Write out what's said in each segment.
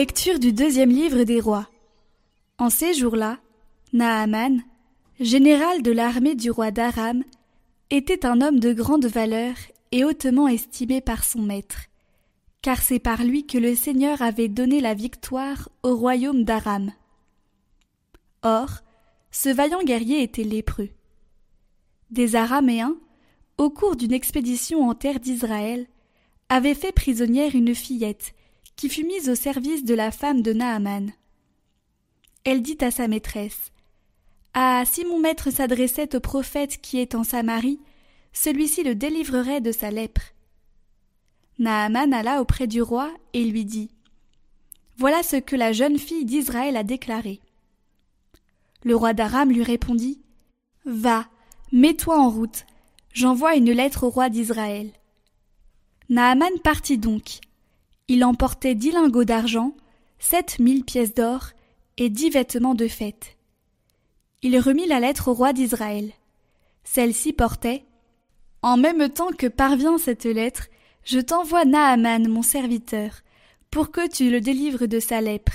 Lecture du deuxième livre des rois. En ces jours-là, Naaman, général de l'armée du roi d'Aram, était un homme de grande valeur et hautement estimé par son maître, car c'est par lui que le Seigneur avait donné la victoire au royaume d'Aram. Or, ce vaillant guerrier était lépreux. Des Araméens, au cours d'une expédition en terre d'Israël, avaient fait prisonnière une fillette qui fut mise au service de la femme de Naaman. Elle dit à sa maîtresse Ah, si mon maître s'adressait au prophète qui est en Samarie, celui-ci le délivrerait de sa lèpre. Naaman alla auprès du roi et lui dit Voilà ce que la jeune fille d'Israël a déclaré. Le roi d'Aram lui répondit Va, mets-toi en route, j'envoie une lettre au roi d'Israël. Naaman partit donc, il emportait dix lingots d'argent, sept mille pièces d'or et dix vêtements de fête. Il remit la lettre au roi d'Israël. Celle-ci portait En même temps que parvient cette lettre, je t'envoie Naaman, mon serviteur, pour que tu le délivres de sa lèpre.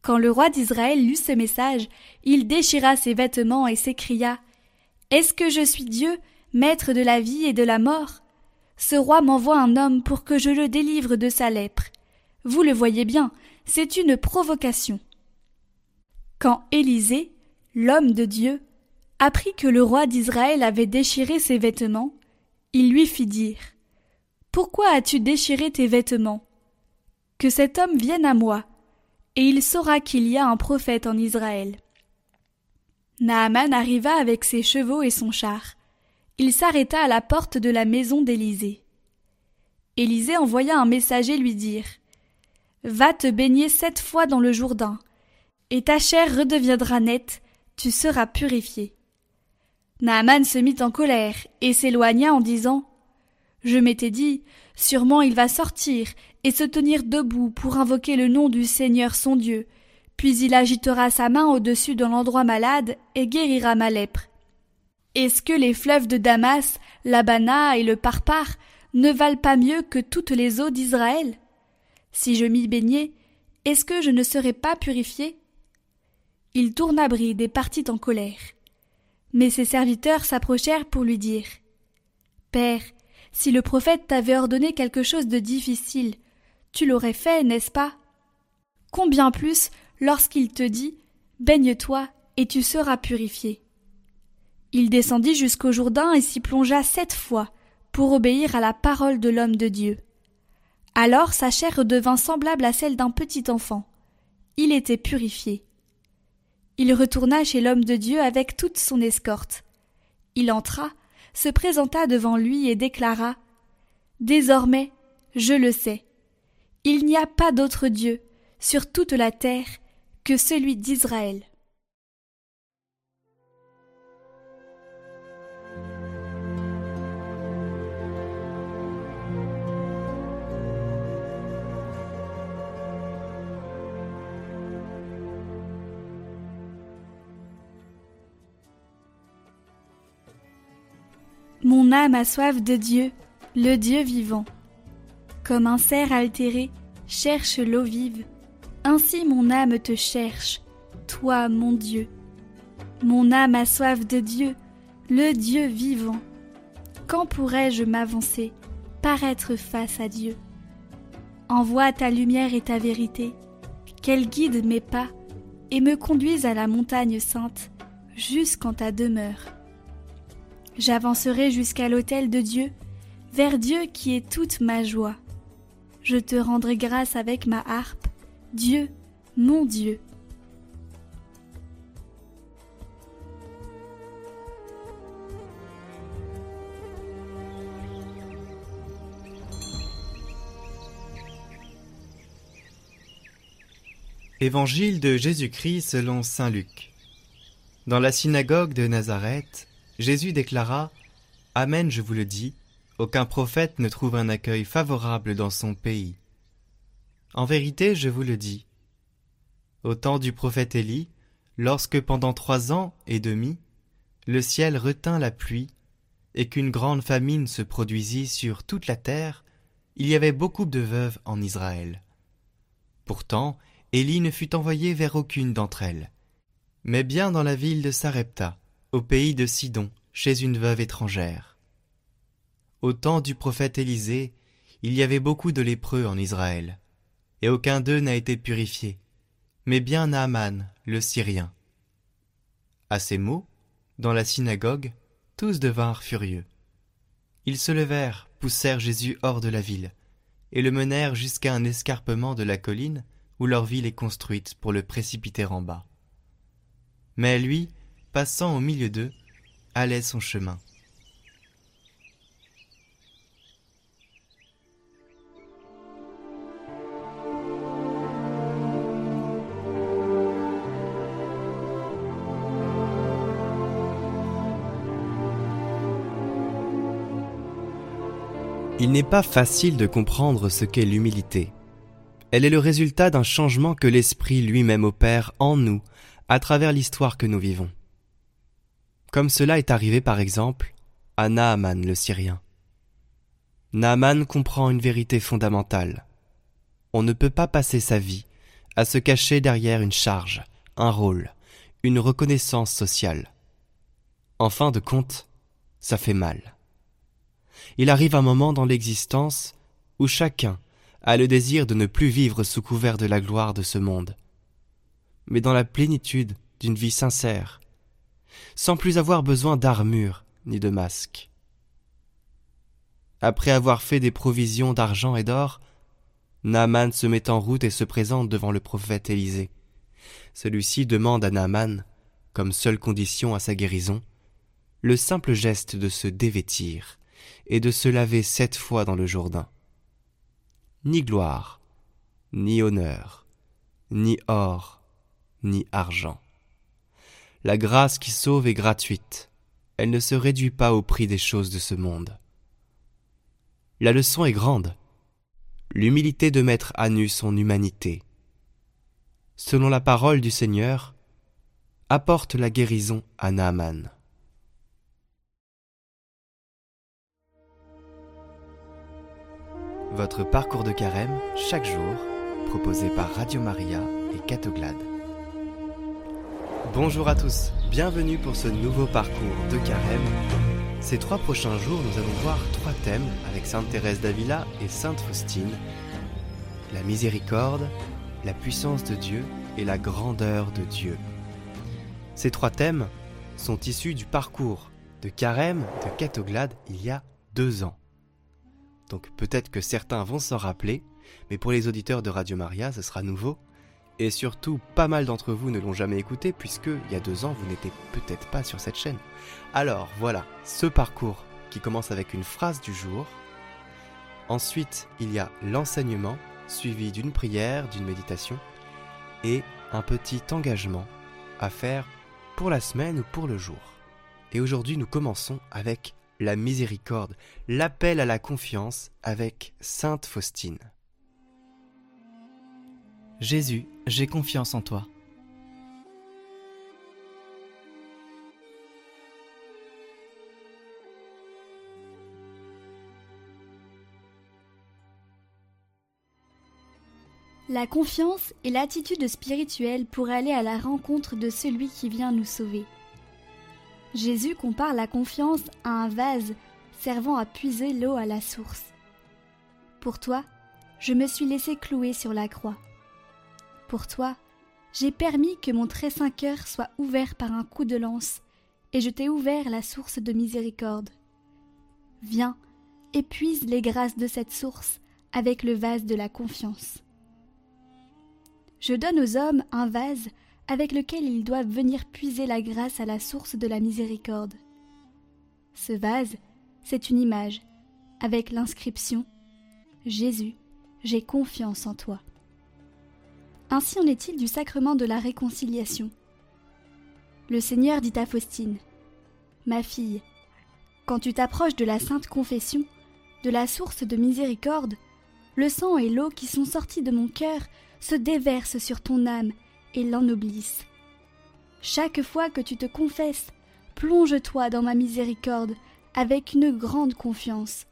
Quand le roi d'Israël lut ce message, il déchira ses vêtements et s'écria Est-ce que je suis Dieu, maître de la vie et de la mort? Ce roi m'envoie un homme pour que je le délivre de sa lèpre. Vous le voyez bien, c'est une provocation. Quand Élisée, l'homme de Dieu, apprit que le roi d'Israël avait déchiré ses vêtements, il lui fit dire Pourquoi as-tu déchiré tes vêtements? Que cet homme vienne à moi, et il saura qu'il y a un prophète en Israël. Naaman arriva avec ses chevaux et son char il s'arrêta à la porte de la maison d'Élisée. Élisée envoya un messager lui dire Va te baigner sept fois dans le Jourdain, et ta chair redeviendra nette, tu seras purifié. Naaman se mit en colère et s'éloigna en disant Je m'étais dit, sûrement il va sortir et se tenir debout pour invoquer le nom du Seigneur son Dieu, puis il agitera sa main au-dessus de l'endroit malade et guérira ma lèpre. Est-ce que les fleuves de Damas, l'Abana et le Parpar ne valent pas mieux que toutes les eaux d'Israël? Si je m'y baignais, est-ce que je ne serais pas purifié? Il tourna bride et partit en colère. Mais ses serviteurs s'approchèrent pour lui dire Père, si le prophète t'avait ordonné quelque chose de difficile, tu l'aurais fait, n'est-ce pas? Combien plus lorsqu'il te dit Baigne-toi et tu seras purifié. Il descendit jusqu'au Jourdain et s'y plongea sept fois, pour obéir à la parole de l'homme de Dieu. Alors sa chair redevint semblable à celle d'un petit enfant. Il était purifié. Il retourna chez l'homme de Dieu avec toute son escorte. Il entra, se présenta devant lui et déclara Désormais, je le sais. Il n'y a pas d'autre Dieu sur toute la terre que celui d'Israël. Mon âme a soif de Dieu, le Dieu vivant. Comme un cerf altéré cherche l'eau vive, ainsi mon âme te cherche, toi mon Dieu. Mon âme a soif de Dieu, le Dieu vivant. Quand pourrais-je m'avancer, paraître face à Dieu? Envoie ta lumière et ta vérité, qu'elle guide mes pas et me conduise à la montagne sainte, jusqu'en ta demeure. J'avancerai jusqu'à l'autel de Dieu, vers Dieu qui est toute ma joie. Je te rendrai grâce avec ma harpe, Dieu, mon Dieu. Évangile de Jésus-Christ selon Saint Luc. Dans la synagogue de Nazareth, Jésus déclara Amen, je vous le dis, aucun prophète ne trouve un accueil favorable dans son pays. En vérité, je vous le dis. Au temps du prophète Élie, lorsque pendant trois ans et demi, le ciel retint la pluie, et qu'une grande famine se produisit sur toute la terre, il y avait beaucoup de veuves en Israël. Pourtant, Élie ne fut envoyé vers aucune d'entre elles, mais bien dans la ville de Sarepta, au pays de Sidon, chez une veuve étrangère. Au temps du prophète Élisée, il y avait beaucoup de lépreux en Israël, et aucun d'eux n'a été purifié, mais bien Naaman, le Syrien. À ces mots, dans la synagogue, tous devinrent furieux. Ils se levèrent, poussèrent Jésus hors de la ville, et le menèrent jusqu'à un escarpement de la colline où leur ville est construite pour le précipiter en bas. Mais lui, passant au milieu d'eux, allait son chemin. Il n'est pas facile de comprendre ce qu'est l'humilité. Elle est le résultat d'un changement que l'Esprit lui-même opère en nous à travers l'histoire que nous vivons. Comme cela est arrivé par exemple à Naaman le Syrien. Naaman comprend une vérité fondamentale. On ne peut pas passer sa vie à se cacher derrière une charge, un rôle, une reconnaissance sociale. En fin de compte, ça fait mal il arrive un moment dans l'existence où chacun a le désir de ne plus vivre sous couvert de la gloire de ce monde, mais dans la plénitude d'une vie sincère, sans plus avoir besoin d'armure ni de masque. Après avoir fait des provisions d'argent et d'or, Naaman se met en route et se présente devant le prophète Élisée. Celui-ci demande à Naaman, comme seule condition à sa guérison, le simple geste de se dévêtir et de se laver sept fois dans le Jourdain. Ni gloire, ni honneur, ni or, ni argent. La grâce qui sauve est gratuite, elle ne se réduit pas au prix des choses de ce monde. La leçon est grande, l'humilité de mettre à nu son humanité. Selon la parole du Seigneur, apporte la guérison à Naaman. Votre parcours de carême, chaque jour, proposé par Radio Maria et Catoglade. Bonjour à tous, bienvenue pour ce nouveau parcours de carême. Ces trois prochains jours, nous allons voir trois thèmes avec Sainte Thérèse d'Avila et Sainte Faustine. La miséricorde, la puissance de Dieu et la grandeur de Dieu. Ces trois thèmes sont issus du parcours de carême de Catoglade il y a deux ans. Donc peut-être que certains vont s'en rappeler, mais pour les auditeurs de Radio Maria, ce sera nouveau. Et surtout, pas mal d'entre vous ne l'ont jamais écouté, puisque il y a deux ans, vous n'étiez peut-être pas sur cette chaîne. Alors voilà, ce parcours qui commence avec une phrase du jour. Ensuite, il y a l'enseignement, suivi d'une prière, d'une méditation, et un petit engagement à faire pour la semaine ou pour le jour. Et aujourd'hui, nous commençons avec la miséricorde, l'appel à la confiance avec Sainte Faustine. Jésus, j'ai confiance en toi. La confiance est l'attitude spirituelle pour aller à la rencontre de celui qui vient nous sauver. Jésus compare la confiance à un vase servant à puiser l'eau à la source. Pour toi, je me suis laissé clouer sur la croix. Pour toi, j'ai permis que mon très saint cœur soit ouvert par un coup de lance, et je t'ai ouvert la source de miséricorde. Viens, épuise les grâces de cette source avec le vase de la confiance. Je donne aux hommes un vase avec lequel ils doivent venir puiser la grâce à la source de la miséricorde. Ce vase, c'est une image, avec l'inscription Jésus, j'ai confiance en toi. Ainsi en est-il du sacrement de la réconciliation. Le Seigneur dit à Faustine Ma fille, quand tu t'approches de la sainte confession, de la source de miséricorde, le sang et l'eau qui sont sortis de mon cœur se déversent sur ton âme et l'ennoblissent. Chaque fois que tu te confesses, plonge-toi dans ma miséricorde avec une grande confiance,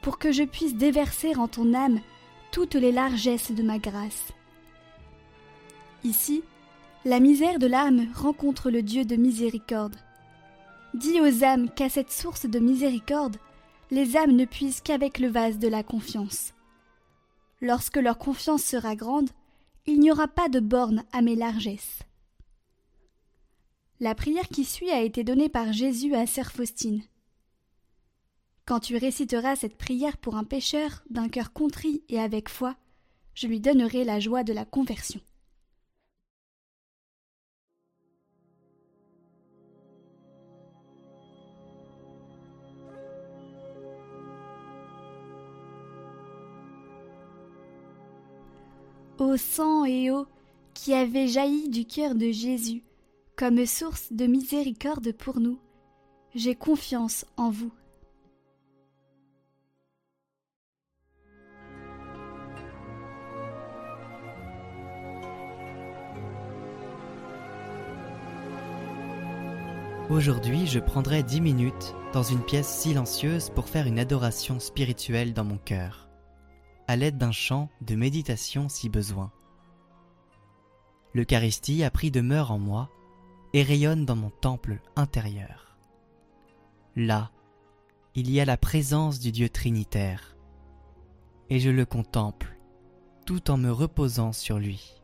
pour que je puisse déverser en ton âme toutes les largesses de ma grâce. Ici, la misère de l'âme rencontre le Dieu de miséricorde. Dis aux âmes qu'à cette source de miséricorde, les âmes ne puissent qu'avec le vase de la confiance. Lorsque leur confiance sera grande, il n'y aura pas de borne à mes largesses. La prière qui suit a été donnée par Jésus à Sœur Faustine. Quand tu réciteras cette prière pour un pécheur d'un cœur contrit et avec foi, je lui donnerai la joie de la conversion. Ô sang et eau qui avait jailli du cœur de Jésus comme source de miséricorde pour nous, j'ai confiance en vous. Aujourd'hui, je prendrai dix minutes dans une pièce silencieuse pour faire une adoration spirituelle dans mon cœur, à l'aide d'un chant de méditation si besoin. L'Eucharistie a pris demeure en moi et rayonne dans mon temple intérieur. Là, il y a la présence du Dieu Trinitaire, et je le contemple tout en me reposant sur lui.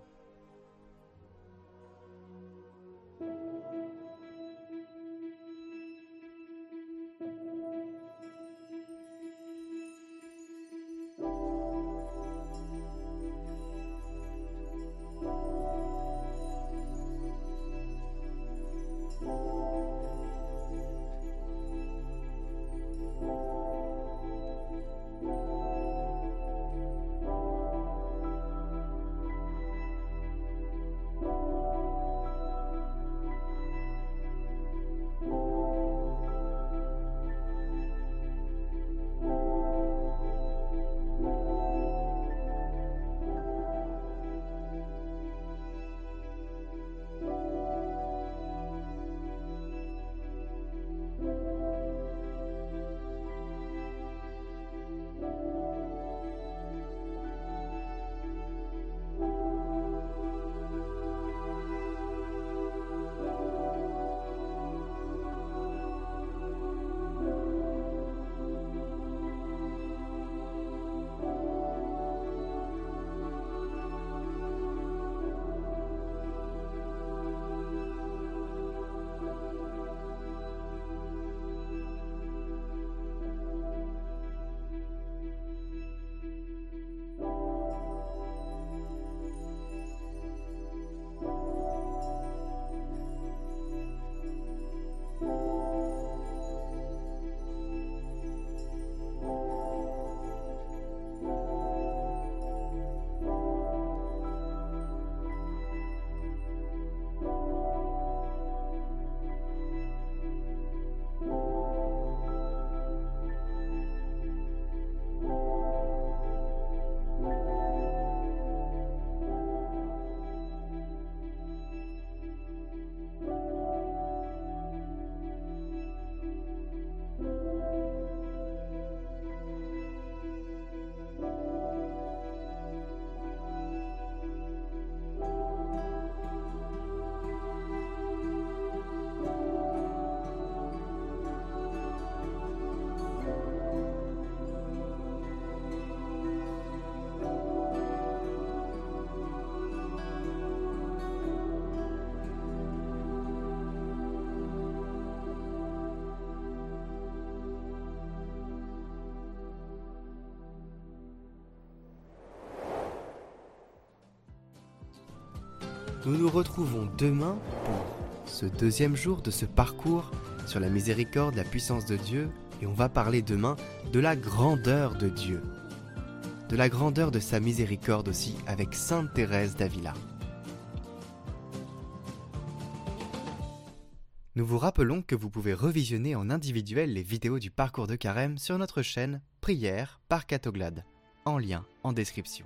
Nous nous retrouvons demain pour ce deuxième jour de ce parcours sur la miséricorde, la puissance de Dieu, et on va parler demain de la grandeur de Dieu, de la grandeur de sa miséricorde aussi avec Sainte Thérèse d'Avila. Nous vous rappelons que vous pouvez revisionner en individuel les vidéos du parcours de carême sur notre chaîne Prière par Catoglade, en lien en description.